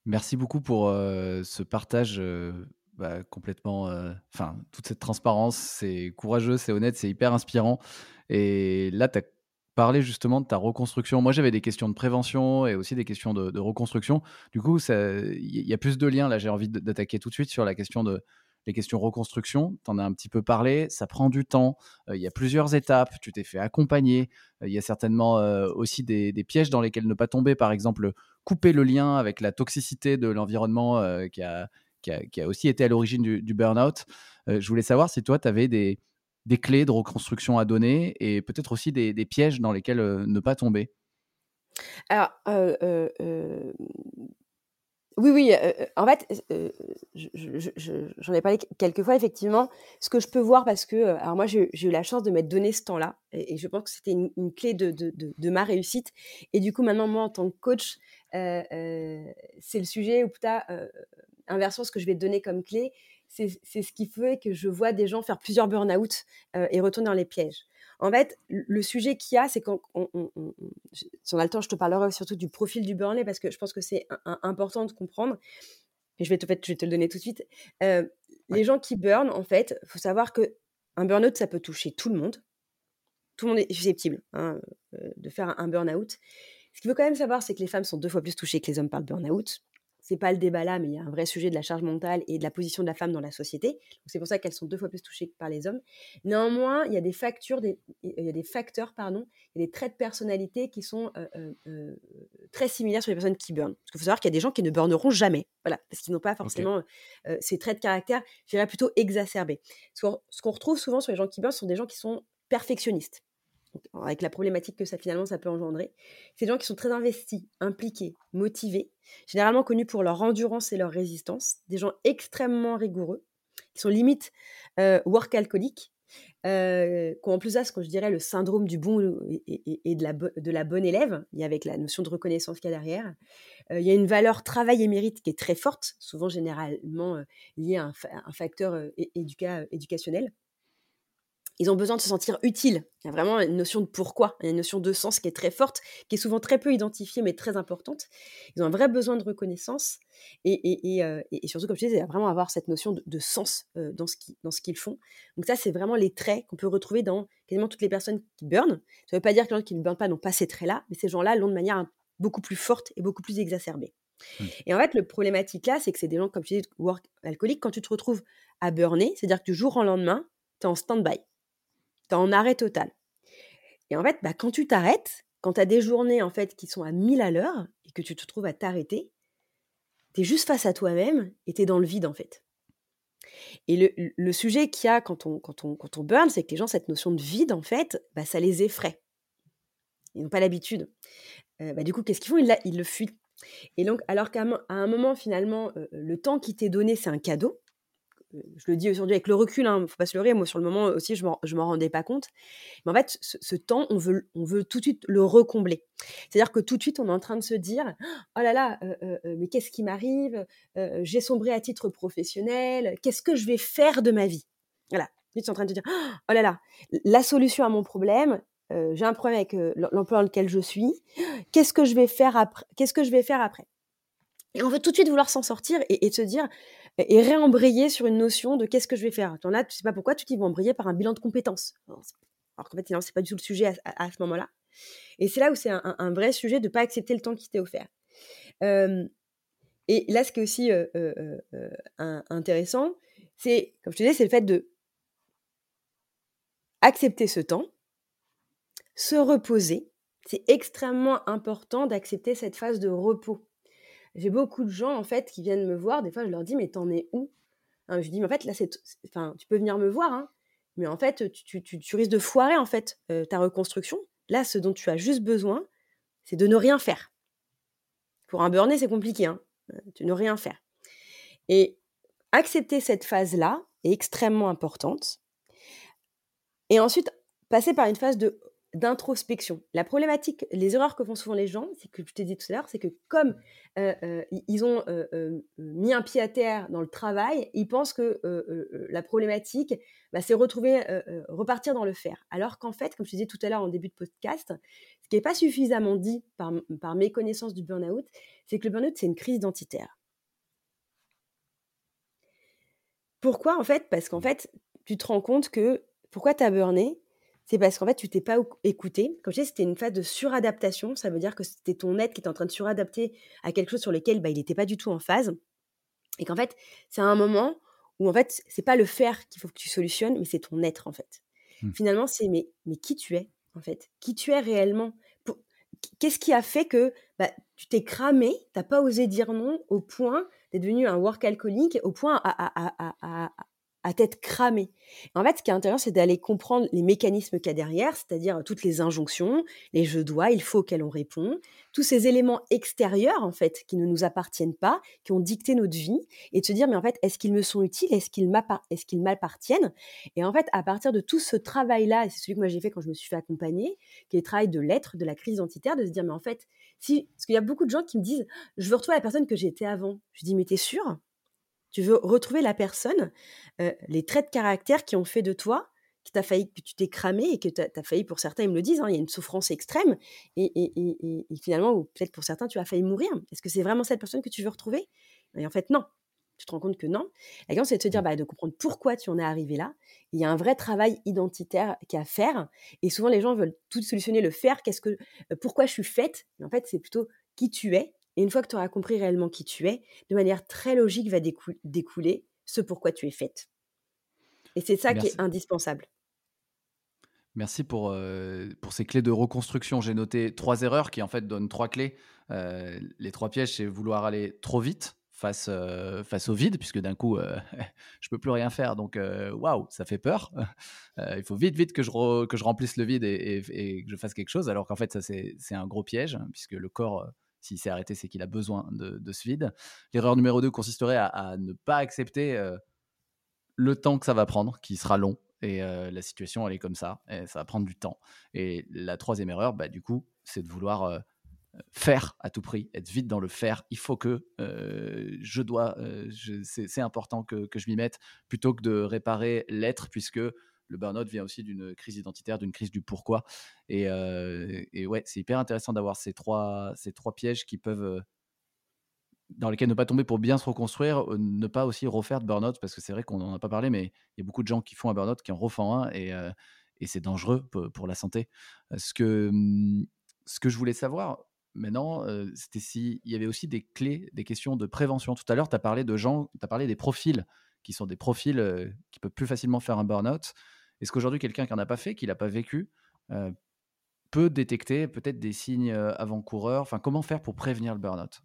Merci beaucoup pour ce partage bah, complètement enfin toute cette transparence. C'est courageux c'est honnête c'est hyper inspirant et là, tu as parlé justement de ta reconstruction. Moi, j'avais des questions de prévention et aussi des questions de, reconstruction. Du coup, il y a plus de liens. Là, j'ai envie d'attaquer tout de suite sur la question de les questions reconstruction. Tu en as un petit peu parlé. Ça prend du temps. Euh, il y a plusieurs étapes. Tu t'es fait accompagner. Euh, il y a certainement euh, aussi des, pièges dans lesquels ne pas tomber. Par exemple, couper le lien avec la toxicité de l'environnement qui a, qui, a, aussi été à l'origine du, du burn-out. je voulais savoir si toi, tu avais des des clés de reconstruction à donner et peut-être aussi des, pièges dans lesquels ne pas tomber Alors, oui, oui, en fait, j'en ai parlé quelques fois, effectivement. Ce que je peux voir, parce que, alors moi, j'ai eu la chance de m'être donné ce temps-là, et, je pense que c'était une, clé de, de, ma réussite. Et du coup, maintenant, moi, en tant que coach, c'est le sujet, ou peut-être, inversement, ce que je vais te donner comme clé, c'est ce qui fait que je vois des gens faire plusieurs burn-out euh, et retourner dans les pièges. En fait, le sujet qu'il y a, c'est quand on, si on a le temps, je te parlerai surtout du profil du burn parce que je pense que c'est important de comprendre. Et je vais, te, je vais te le donner tout de suite. Euh, les gens qui burn, en fait, il faut savoir que un burn-out, ça peut toucher tout le monde. Tout le monde est susceptible hein, euh, de faire un burn-out. Ce qu'il faut quand même savoir, c'est que les femmes sont deux fois plus touchées que les hommes par le burn-out c'est pas le débat là, mais il y a un vrai sujet de la charge mentale et de la position de la femme dans la société. C'est pour ça qu'elles sont deux fois plus touchées que par les hommes. Néanmoins, il y a des factures, il y a des facteurs, pardon, il y a des traits de personnalité qui sont euh, euh, euh, très similaires sur les personnes qui burnent. Parce qu'il faut savoir qu'il y a des gens qui ne burneront jamais, voilà, parce qu'ils n'ont pas forcément ces traits de caractère, je dirais plutôt exacerbés. Ce qu'on retrouve souvent sur les gens qui burnent, sont des gens qui sont perfectionnistes avec la problématique que ça finalement ça peut engendrer. C'est des gens qui sont très investis, impliqués, motivés, généralement connus pour leur endurance et leur résistance, des gens extrêmement rigoureux, qui sont limite euh, work alcooliques, euh, en plus ça, ce que je dirais le syndrome du bon et, de, la de, la bonne élève, a avec la notion de reconnaissance qu'il y a derrière. il y a une valeur travail et mérite qui est très forte, souvent généralement liée à un, facteur éducationnel ils ont besoin de se sentir utiles. Il y a vraiment une notion de pourquoi, une notion de sens qui est très forte, qui est souvent très peu identifiée, mais très importante. Ils ont un vrai besoin de reconnaissance. Et, euh, surtout, comme je disais, il y a vraiment avoir cette notion de, sens euh, dans ce qu'ils font. Donc ça, c'est vraiment les traits qu'on peut retrouver dans quasiment toutes les personnes qui burnent. Ça ne veut pas dire que les gens qui ne burnent pas n'ont pas ces traits-là, mais ces gens-là l'ont de manière beaucoup plus forte et beaucoup plus exacerbée. Mmh. Et en fait, le problématique là, c'est que c'est des gens, comme je disais, work alcooliques, quand tu te retrouves à burner, c'est-à-dire que du jour au lendemain, tu es en stand-by tu es en arrêt total. Et en fait, bah, quand tu t'arrêtes, quand tu as des journées en fait qui sont à 1000 à l'heure et que tu te trouves à t'arrêter, tu es juste face à toi-même et tu es dans le vide en fait. Et le, sujet qu'il y a quand on, quand burn, c'est que les gens, cette notion de vide, en fait, bah, ça les effraie. Ils n'ont pas l'habitude. Euh, bah, du coup, qu'est-ce qu'ils font? Ils, ils, le fuient. Et donc, alors qu'à un moment, finalement, euh, le temps qui t'est donné, c'est un cadeau, je le dis aujourd'hui avec le recul, hein, faut pas se leurrer, moi sur le moment aussi, je m'en rendais pas compte. Mais en fait, ce, temps, on veut, on veut tout de suite le recombler. C'est-à-dire que tout de suite, on est en train de se dire, oh là là, euh, euh, euh, mais qu'est-ce qui m'arrive? J'ai sombré à titre professionnel, qu'est-ce que je vais faire de ma vie? Voilà, tu es en train de te dire, oh là là, la solution à mon problème, j'ai un problème avec l'emploi dans lequel je suis, qu'est-ce que je vais faire après Qu'est-ce que je vais faire après? Et on veut tout de suite vouloir s'en sortir et, et se dire, et réembrayer sur une notion de qu'est-ce que je vais faire. Tu en as, tu sais pas pourquoi, tu dis vont embrayer par un bilan de compétences. Alors qu'en fait, c'est pas du tout le sujet à, ce moment-là. Et c'est là où c'est un, vrai sujet de ne pas accepter le temps qui t'est offert. et là, ce qui est aussi intéressant, c'est, comme je te c'est le fait de accepter ce temps, se reposer. C'est extrêmement important d'accepter cette phase de repos j'ai beaucoup de gens en fait qui viennent me voir. Des fois, je leur dis mais t'en es où? Hein, Je dis mais en fait là c'est, enfin tu peux venir me voir, hein, mais en fait tu, risques de foirer en fait euh, ta reconstruction. Là, ce dont tu as juste besoin, c'est de ne rien faire. Pour un burn c'est compliqué, hein, euh, de ne rien faire. Et accepter cette phase là est extrêmement importante. Et ensuite passer par une phase de d'introspection. La problématique, les erreurs que font souvent les gens, c'est que je t'ai dit tout à l'heure, c'est que comme euh, euh, ils ont euh, mis un pied à terre dans le travail, ils pensent que la problématique, bah, c'est retrouver, repartir dans le faire. Alors qu'en fait, comme je disais tout à l'heure en début de podcast, ce qui n'est pas suffisamment dit par, par mes connaissances du burn-out, c'est que le burn-out, c'est une crise identitaire. Pourquoi en fait? Parce qu'en fait, tu te rends compte que pourquoi tu as burné? C'est parce qu'en fait, tu t'es pas écouté. Comme je disais, c'était une phase de suradaptation. Ça veut dire que c'était ton être qui était en train de suradapter à quelque chose sur lequel bah, il n'était pas du tout en phase. Et qu'en fait, c'est un moment où en fait, c'est pas le faire qu'il faut que tu solutionnes, mais c'est ton être en fait. Mmh. Finalement, c'est mais, mais qui tu es en fait? Qui tu es réellement? Qu'est-ce qui a fait que bah, tu t'es cramé, t'as pas osé dire non au point d'être devenu un work alcoolique, au point à, à tête cramée. En fait, ce qui est intéressant, c'est d'aller comprendre les mécanismes qu'il y a derrière, c'est-à-dire toutes les injonctions, les je dois, il faut auxquels on répond, tous ces éléments extérieurs, en fait, qui ne nous appartiennent pas, qui ont dicté notre vie, et de se dire, mais en fait, est-ce qu'ils me sont utiles, est-ce qu'ils m'appartiennent? Et en fait, à partir de tout ce travail-là, et c'est celui que moi j'ai fait quand je me suis fait accompagner, qui est le travail de l'être, de la crise identitaire, de se dire, mais en fait, si, parce qu'il y a beaucoup de gens qui me disent, je veux retrouver la personne que j'étais avant. Je dis, mais t'es sûr tu veux retrouver la personne, euh, les traits de caractère qui ont fait de toi, qui t'a failli, que tu t'es cramé et que tu as, failli, pour certains, ils me le disent, hein, il y a une souffrance extrême et, finalement, ou peut-être pour certains, tu as failli mourir. Est-ce que c'est vraiment cette personne que tu veux retrouver? Et en fait, non. Tu te rends compte que non. La question, c'est de se dire, mmh. bah, de comprendre pourquoi tu en es arrivé là. Il y a un vrai travail identitaire qui a à faire. Et souvent, les gens veulent tout solutionner, le faire. Qu'est-ce que, euh, pourquoi je suis faite? En fait, c'est plutôt qui tu es et une fois que tu auras compris réellement qui tu es, de manière très logique va découler ce pourquoi tu es faite. Et c'est ça qui est indispensable. Merci pour, euh, pour ces clés de reconstruction. J'ai noté trois erreurs qui en fait donnent trois clés. Euh, les trois pièges, c'est vouloir aller trop vite face, euh, face au vide, puisque d'un coup, je peux plus rien faire. Donc, waouh, ça fait peur. il faut vite, vite que je, que je remplisse le vide et, et, que je fasse quelque chose, alors qu'en fait, ça, c'est un gros piège, puisque le corps s'il s'est arrêté, c'est qu'il a besoin de, ce vide. L'erreur numéro 2 consisterait à, ne pas accepter euh, le temps que ça va prendre, qui sera long et la situation, elle est comme ça, et ça va prendre du temps. Et la troisième erreur, bah, du coup, c'est de vouloir faire à tout prix, être vite dans le faire. Il faut que je dois, c'est important que je m'y mette, plutôt que de réparer l'être, puisque le burn-out vient aussi d'une crise identitaire, d'une crise du pourquoi. Et, et ouais, c'est hyper intéressant d'avoir ces trois, ces trois pièges qui peuvent dans lesquels ne pas tomber pour bien se reconstruire, ne pas aussi refaire de burn-out, parce que c'est vrai qu'on n'en a pas parlé, mais il y a beaucoup de gens qui font un burn-out, qui en refont un, et, et c'est dangereux pour, la santé. Ce que, mmh, ce que je voulais savoir maintenant, c'était s'il y avait aussi des clés, des questions de prévention. Tout à l'heure, tu as parlé de gens, tu as parlé des profils, qui sont des profils qui peuvent plus facilement faire un burn-out. Est-ce qu'aujourd'hui, quelqu'un qui n'en a pas fait, qui l'a pas vécu, peut détecter peut-être des signes avant-coureurs? Enfin, comment faire pour prévenir le burn-out?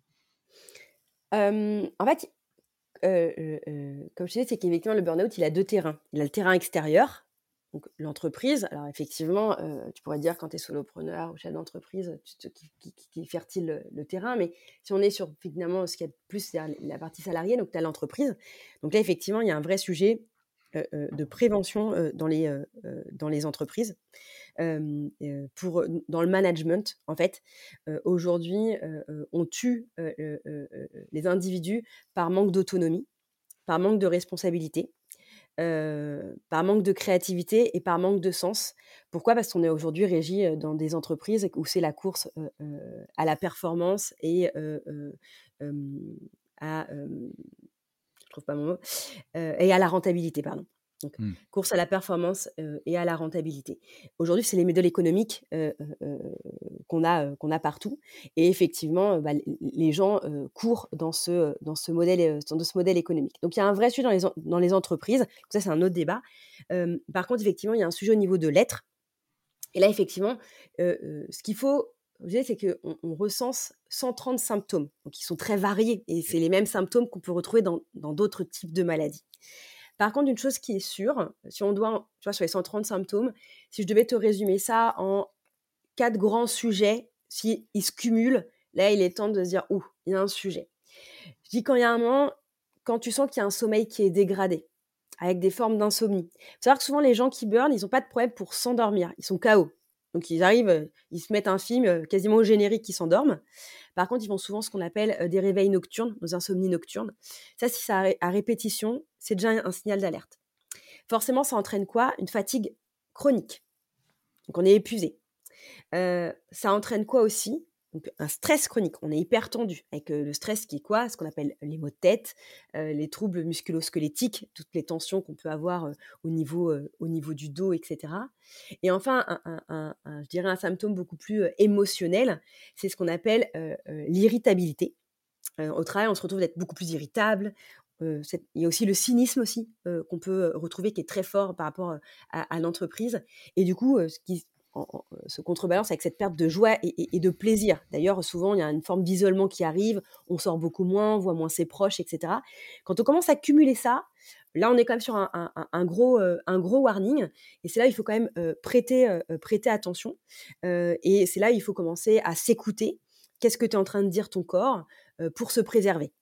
En fait, comme je disais, c'est qu'effectivement, le burn-out, il a deux terrains. Il a le terrain extérieur, donc l'entreprise. Alors effectivement, tu pourrais dire quand tu es solopreneur ou chef d'entreprise, qui, qui, fertile le, terrain, mais si on est sur finalement ce qui est plus c'est la partie salariée, donc tu as l'entreprise. Donc là, effectivement, il y a un vrai sujet de prévention dans, les, dans les entreprises. pour, dans le management, en fait, aujourd'hui, on tue les individus par manque d'autonomie, par manque de responsabilité. par manque de créativité et par manque de sens. Pourquoi? Parce qu'on est aujourd'hui régi dans des entreprises où c'est la course à la performance et à trouve pas mon mot, et à la rentabilité, pardon. Donc, mmh. course à la performance et à la rentabilité. Aujourd'hui, c'est les modèles économiques qu'on a, qu'on a partout. Et effectivement, bah, les gens courent dans ce, dans, ce modèle, dans ce modèle économique. Donc, il y a un vrai sujet dans les, dans les entreprises. ça, c'est un autre débat. par contre, effectivement, il y a un sujet au niveau de l'être. Et là, effectivement, ce qu'il faut c'est qu'on on recense 130 symptômes, donc ils sont très variés, et c'est les mêmes symptômes qu'on peut retrouver dans d'autres types de maladies. Par contre, une chose qui est sûre, si on doit, tu vois, sur les 130 symptômes, si je devais te résumer ça en quatre grands sujets, s'ils se cumulent, là, il est temps de se dire, ouh, il y a un sujet. Je dis quand il y a un moment, quand tu sens qu'il y a un sommeil qui est dégradé, avec des formes d'insomnie. Savoir que souvent, les gens qui burn, ils n'ont pas de problème pour s'endormir. Ils sont KO. Donc ils arrivent, ils se mettent un film quasiment au générique, ils s'endorment. Par contre, ils font souvent ce qu'on appelle des réveils nocturnes, nos insomnies nocturnes. Ça, si ça à répétition, c'est déjà un signal d'alerte. Forcément, ça entraîne quoi? Une fatigue chronique. Donc on est épuisé. ça entraîne quoi aussi? Donc un stress chronique, on est hyper tendu avec le stress qui est quoi? Ce qu'on appelle les maux de tête, les troubles musculo-squelettiques, toutes les tensions qu'on peut avoir au, niveau, au niveau du dos, etc. Et enfin, je dirais un symptôme beaucoup plus émotionnel, c'est ce qu'on appelle l'irritabilité. au travail, on se retrouve d'être beaucoup plus irritable. il y a aussi le cynisme aussi qu'on peut retrouver qui est très fort par rapport à, à l'entreprise. Et du coup, ce qui, se contrebalance avec cette perte de joie et, de plaisir. D'ailleurs, souvent, il y a une forme d'isolement qui arrive, on sort beaucoup moins, on voit moins ses proches, etc. Quand on commence à cumuler ça, là, on est quand même sur un, gros, euh, un gros warning. Et c'est là il faut quand même euh, prêter, euh, prêter attention. et c'est là il faut commencer à s'écouter. Qu'est-ce que tu es en train de dire ton corps pour se préserver?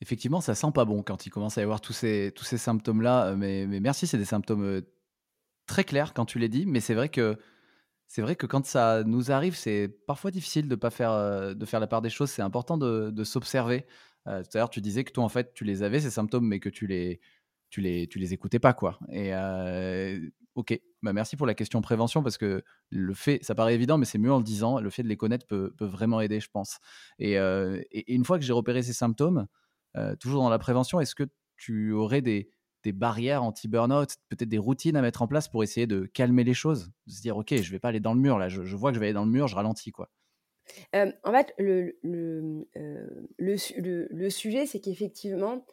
Effectivement, ça sent pas bon quand il commence à y avoir tous ces, tous ces symptômes-là. Mais merci, c'est des symptômes très clair quand tu l'as dit, mais c'est vrai que c'est vrai que quand ça nous arrive, c'est parfois difficile de pas faire euh, de faire la part des choses. C'est important de, s'observer. Euh, tout à l'heure, tu disais que toi, en fait, tu les avais ces symptômes, mais que tu les tu les tu les écoutais pas, quoi. Et euh, ok, bah merci pour la question prévention parce que le fait, ça paraît évident, mais c'est mieux en le disant. Le fait de les connaître peut, peut vraiment aider, je pense. Et, et, une fois que j'ai repéré ces symptômes, toujours dans la prévention, est-ce que tu aurais des des barrières anti-burnout, peut-être des routines à mettre en place pour essayer de calmer les choses, de se dire ok, je vais pas aller dans le mur là, je, vois que je vais aller dans le mur, je ralentis quoi. en fait, le, le, le, sujet, c'est qu'effectivement,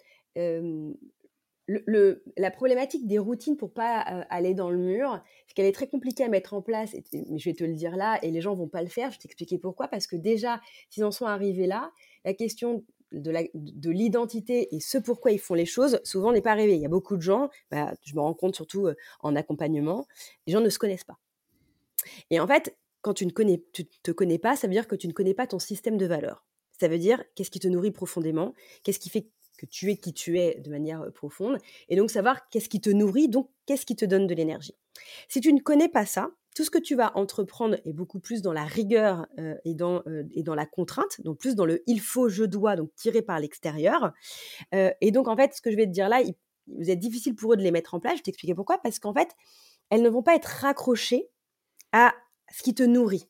la problématique des routines pour pas aller dans le mur, c'est qu'elle est très compliquée à mettre en place. mais je vais te le dire là, et les gens vont pas le faire. Je vais t'expliquer pourquoi. Parce que déjà, s'ils en sont arrivés là, la question de l'identité et ce pourquoi ils font les choses, souvent n'est pas arrivé. Il y a beaucoup de gens, bah, je me rends compte surtout en accompagnement, les gens ne se connaissent pas. Et en fait, quand tu ne connais, tu te connais pas, ça veut dire que tu ne connais pas ton système de valeurs. Ça veut dire qu'est-ce qui te nourrit profondément, qu'est-ce qui fait que tu es qui tu es de manière profonde, et donc savoir qu'est-ce qui te nourrit, donc qu'est-ce qui te donne de l'énergie. Si tu ne connais pas ça, tout ce que tu vas entreprendre est beaucoup plus dans la rigueur et, dans, et dans la contrainte, donc plus dans le il faut, je dois, donc tiré par l'extérieur. et donc, en fait, ce que je vais te dire là, il, vous êtes difficile pour eux de les mettre en place. Je vais t'expliquer pourquoi. Parce qu'en fait, elles ne vont pas être raccrochées à ce qui te nourrit.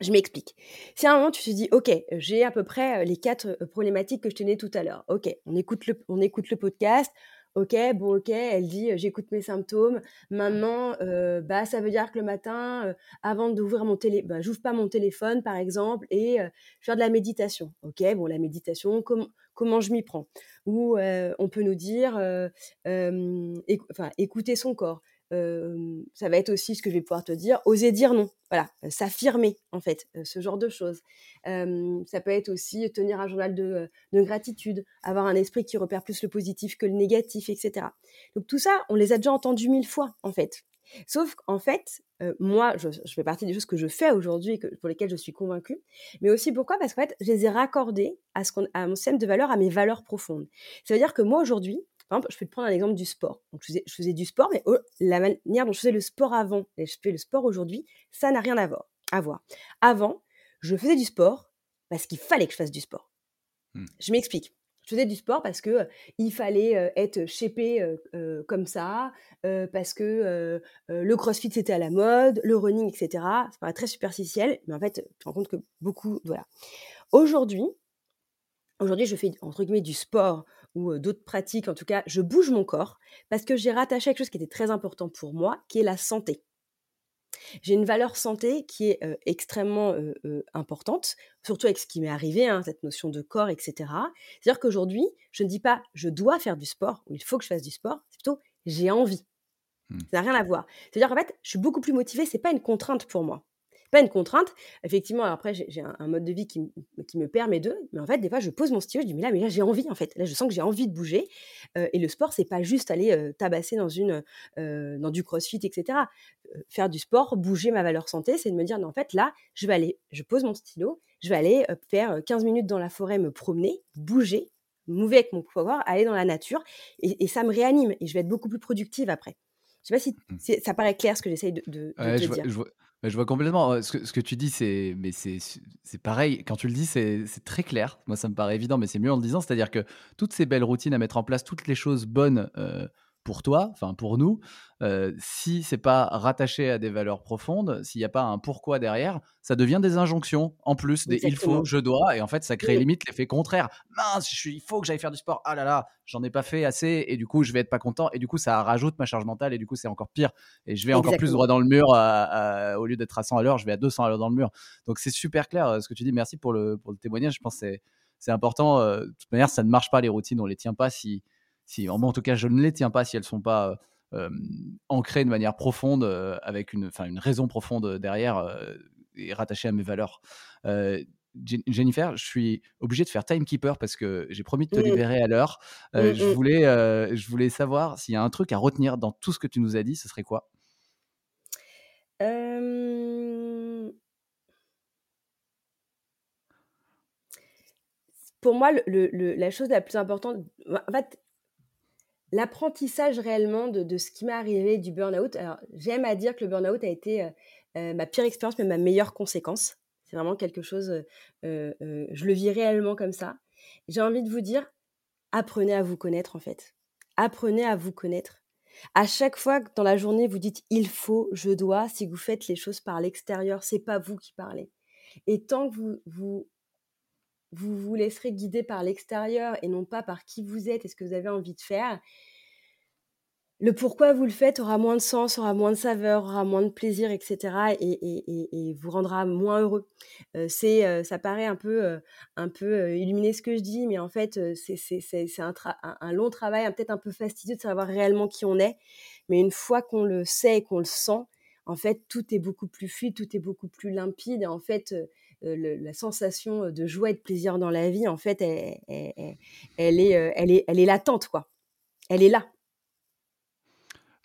Je m'explique. Si à un moment tu te dis, OK, j'ai à peu près les quatre problématiques que je tenais tout à l'heure. OK, on écoute le podcast, Ok, bon, ok, elle dit j'écoute mes symptômes. Maintenant, bah, ça veut dire que le matin, avant d'ouvrir mon téléphone, bah, j'ouvre pas mon téléphone, par exemple, et faire de la méditation. Ok, bon, la méditation, comment je m'y prends? Ou on peut nous dire, écouter son corps ça va être aussi ce que je vais pouvoir te dire, oser dire non. Voilà, s'affirmer en fait, ce genre de choses. ça peut être aussi tenir un journal de, gratitude, avoir un esprit qui repère plus le positif que le négatif, etc. Donc tout ça, on les a déjà entendus mille fois en fait. Sauf qu'en fait, moi, je, fais partie des choses que je fais aujourd'hui et pour lesquelles je suis convaincue. Mais aussi pourquoi? Parce qu'en fait, je les ai raccordées à, ce à mon système de valeurs, à mes valeurs profondes. Ça veut dire que moi, aujourd'hui, par exemple, je peux te prendre un exemple du sport. Donc, je faisais, du sport, mais la manière dont je faisais le sport avant et je fais le sport aujourd'hui, ça n'a rien à voir, à voir. Avant, je faisais du sport parce qu'il fallait que je fasse du sport. Mmh. Je m'explique. Je faisais du sport parce que il fallait être shapé comme ça, parce que le crossfit c'était à la mode, le running, etc. Ça paraît très superficiel, mais en fait, tu te rends compte que beaucoup, voilà. Aujourd'hui, aujourd'hui, je fais entre guillemets du sport ou d'autres pratiques, en tout cas, je bouge mon corps parce que j'ai rattaché quelque chose qui était très important pour moi, qui est la santé. J'ai une valeur santé qui est extrêmement importante, surtout avec ce qui m'est arrivé, hein, cette notion de corps, etc. C'est-à-dire qu'aujourd'hui, je ne dis pas je dois faire du sport ou il faut que je fasse du sport, c'est plutôt j'ai envie. Mmh. Ça n'a rien à voir. C'est-à-dire qu'en fait, je suis beaucoup plus motivée, c'est pas une contrainte pour moi pas une contrainte. Effectivement, après, j'ai un, mode de vie qui, me permet de, mais en fait, des fois, je pose mon stylo, je dis, mais là, mais là, j'ai envie, en fait. Là, je sens que j'ai envie de bouger. Euh, et le sport, c'est pas juste aller euh, tabasser dans, une, euh, dans du crossfit, etc. faire du sport, bouger ma valeur santé, c'est de me dire, non, en fait, là, je vais aller, je pose mon stylo, je vais aller faire 15 minutes dans la forêt, me promener, bouger, mouver avec mon pouvoir, aller dans la nature, et, ça me réanime, et je vais être beaucoup plus productive après. Je sais pas si, mmh. ça paraît clair ce que j'essaye de, de, te dire. Je vois complètement. Ce que, ce que tu dis, c'est mais c'est pareil. Quand tu le dis, c'est c'est très clair. Moi, ça me paraît évident, mais c'est mieux en le disant. C'est-à-dire que toutes ces belles routines à mettre en place, toutes les choses bonnes pour toi, enfin pour nous, euh, si c'est pas rattaché à des valeurs profondes, s'il n'y a pas un pourquoi derrière, ça devient des injonctions en plus des il faut, je dois, et en fait ça crée limite l'effet contraire. Mince, il faut que j'aille faire du sport. Ah là là, j'en ai pas fait assez, et du coup je vais être pas content, et du coup ça rajoute ma charge mentale, et du coup c'est encore pire, et je vais encore plus droit dans le mur au lieu d'être à 100 à l'heure, je vais à 200 à l'heure dans le mur. Donc c'est super clair euh, ce que tu dis. Merci pour le pour le témoignage. Je pense que c'est important. Euh, de toute manière, ça ne marche pas les routines, on les tient pas si si, en tout cas, je ne les tiens pas si elles ne sont pas ancrées de manière profonde, avec une, une raison profonde derrière et rattachée à mes valeurs. Jennifer, je suis obligé de faire timekeeper parce que j'ai promis de te mmh. libérer à l'heure. Mmh, je, mmh. voulais, je voulais savoir s'il y a un truc à retenir dans tout ce que tu nous as dit, ce serait quoi? Pour moi, le, la chose la plus importante, en fait, l'apprentissage réellement de, ce qui m'est arrivé du burn-out. Alors, j'aime à dire que le burn-out a été euh, euh, ma pire expérience, mais ma meilleure conséquence. C'est vraiment quelque chose, euh, je le vis réellement comme ça. J'ai envie de vous dire, apprenez à vous connaître en fait. Apprenez à vous connaître. À chaque fois que dans la journée vous dites il faut, je dois, si vous faites les choses par l'extérieur, c'est pas vous qui parlez. Et tant que vous, vous vous vous laisserez guider par l'extérieur et non pas par qui vous êtes et ce que vous avez envie de faire, le pourquoi vous le faites aura moins de sens, aura moins de saveur, aura moins de plaisir, etc. et, vous rendra moins heureux. Euh, c'est, euh, ça paraît un peu, euh, un peu illuminé ce que je dis, mais en fait, c'est, un, un, long travail, peut-être un peu fastidieux de savoir réellement qui on est. Mais une fois qu'on le sait et qu'on le sent, en fait, tout est beaucoup plus fluide, tout est beaucoup plus limpide. Et en fait, la sensation de joie et de plaisir dans la vie, en fait, elle, elle, est, elle, est, elle est latente, quoi. Elle est là.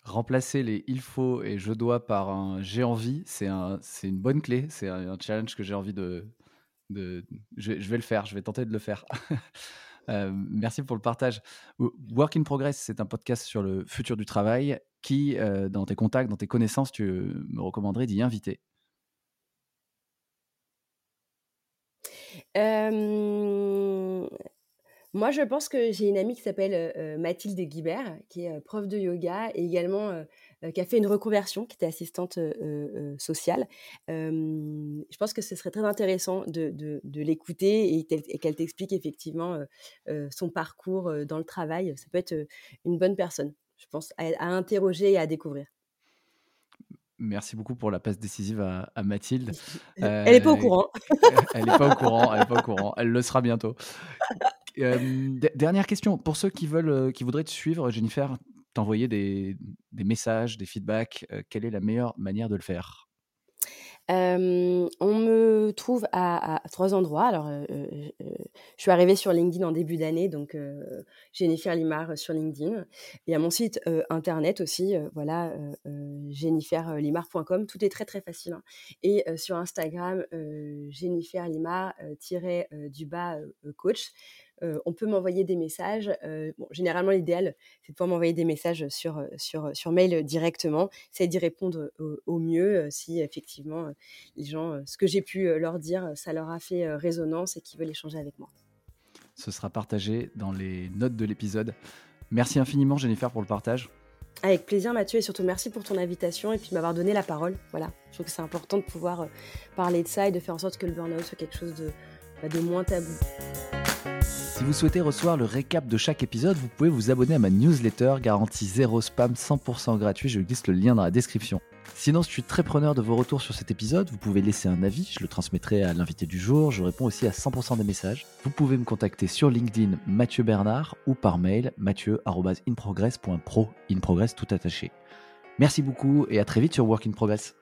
Remplacer les il faut et je dois par un j'ai envie, c'est un, une bonne clé. C'est un, challenge que j'ai envie de. de je, vais le faire, je vais tenter de le faire. merci pour le partage. Work in Progress, c'est un podcast sur le futur du travail. Qui, dans tes contacts, dans tes connaissances, tu me recommanderais d'y inviter moi, je pense que j'ai une amie qui s'appelle Mathilde Guibert, qui est prof de yoga et également qui a fait une reconversion, qui était assistante sociale. je pense que ce serait très intéressant de, l'écouter et, qu'elle t'explique effectivement son parcours dans le travail. Ça peut être une bonne personne, je pense, à interroger et à découvrir. Merci beaucoup pour la passe décisive à, Mathilde. elle n'est pas au courant. elle n'est pas au courant. Elle n'est pas au courant. Elle le sera bientôt. dernière question pour ceux qui veulent, qui voudraient te suivre, Jennifer, t'envoyer des, des messages, des feedbacks. quelle est la meilleure manière de le faire? On me trouve à, trois endroits. Alors, je suis arrivée sur LinkedIn en début d'année, donc Jennifer Limar sur LinkedIn. Il y a mon site internet aussi, voilà, jenniferlimar.com. Tout est très très facile. Hein. Et sur Instagram, Jennifer Limar-du bas coach on peut m'envoyer des messages. généralement, l'idéal, c'est de pouvoir m'envoyer des messages sur, sur, sur mail directement. C'est d'y répondre au, mieux si effectivement les gens, ce que j'ai pu leur dire, ça leur a fait résonance et qu'ils veulent échanger avec moi. Ce sera partagé dans les notes de l'épisode. Merci infiniment, Jennifer, pour le partage. Avec plaisir, Mathieu, et surtout merci pour ton invitation et puis m'avoir donné la parole. Voilà, je trouve que c'est important de pouvoir parler de ça et de faire en sorte que le burn-out soit quelque chose de, bah, de moins tabou. Si vous souhaitez recevoir le récap de chaque épisode, vous pouvez vous abonner à ma newsletter garantie 0 spam 100% gratuit, je glisse le lien dans la description. Sinon, je suis très preneur de vos retours sur cet épisode, vous pouvez laisser un avis, je le transmettrai à l'invité du jour, je réponds aussi à 100% des messages. Vous pouvez me contacter sur LinkedIn Mathieu Bernard ou par mail mathieu.inprogress.pro, in progress tout attaché. Merci beaucoup et à très vite sur Work in Progress.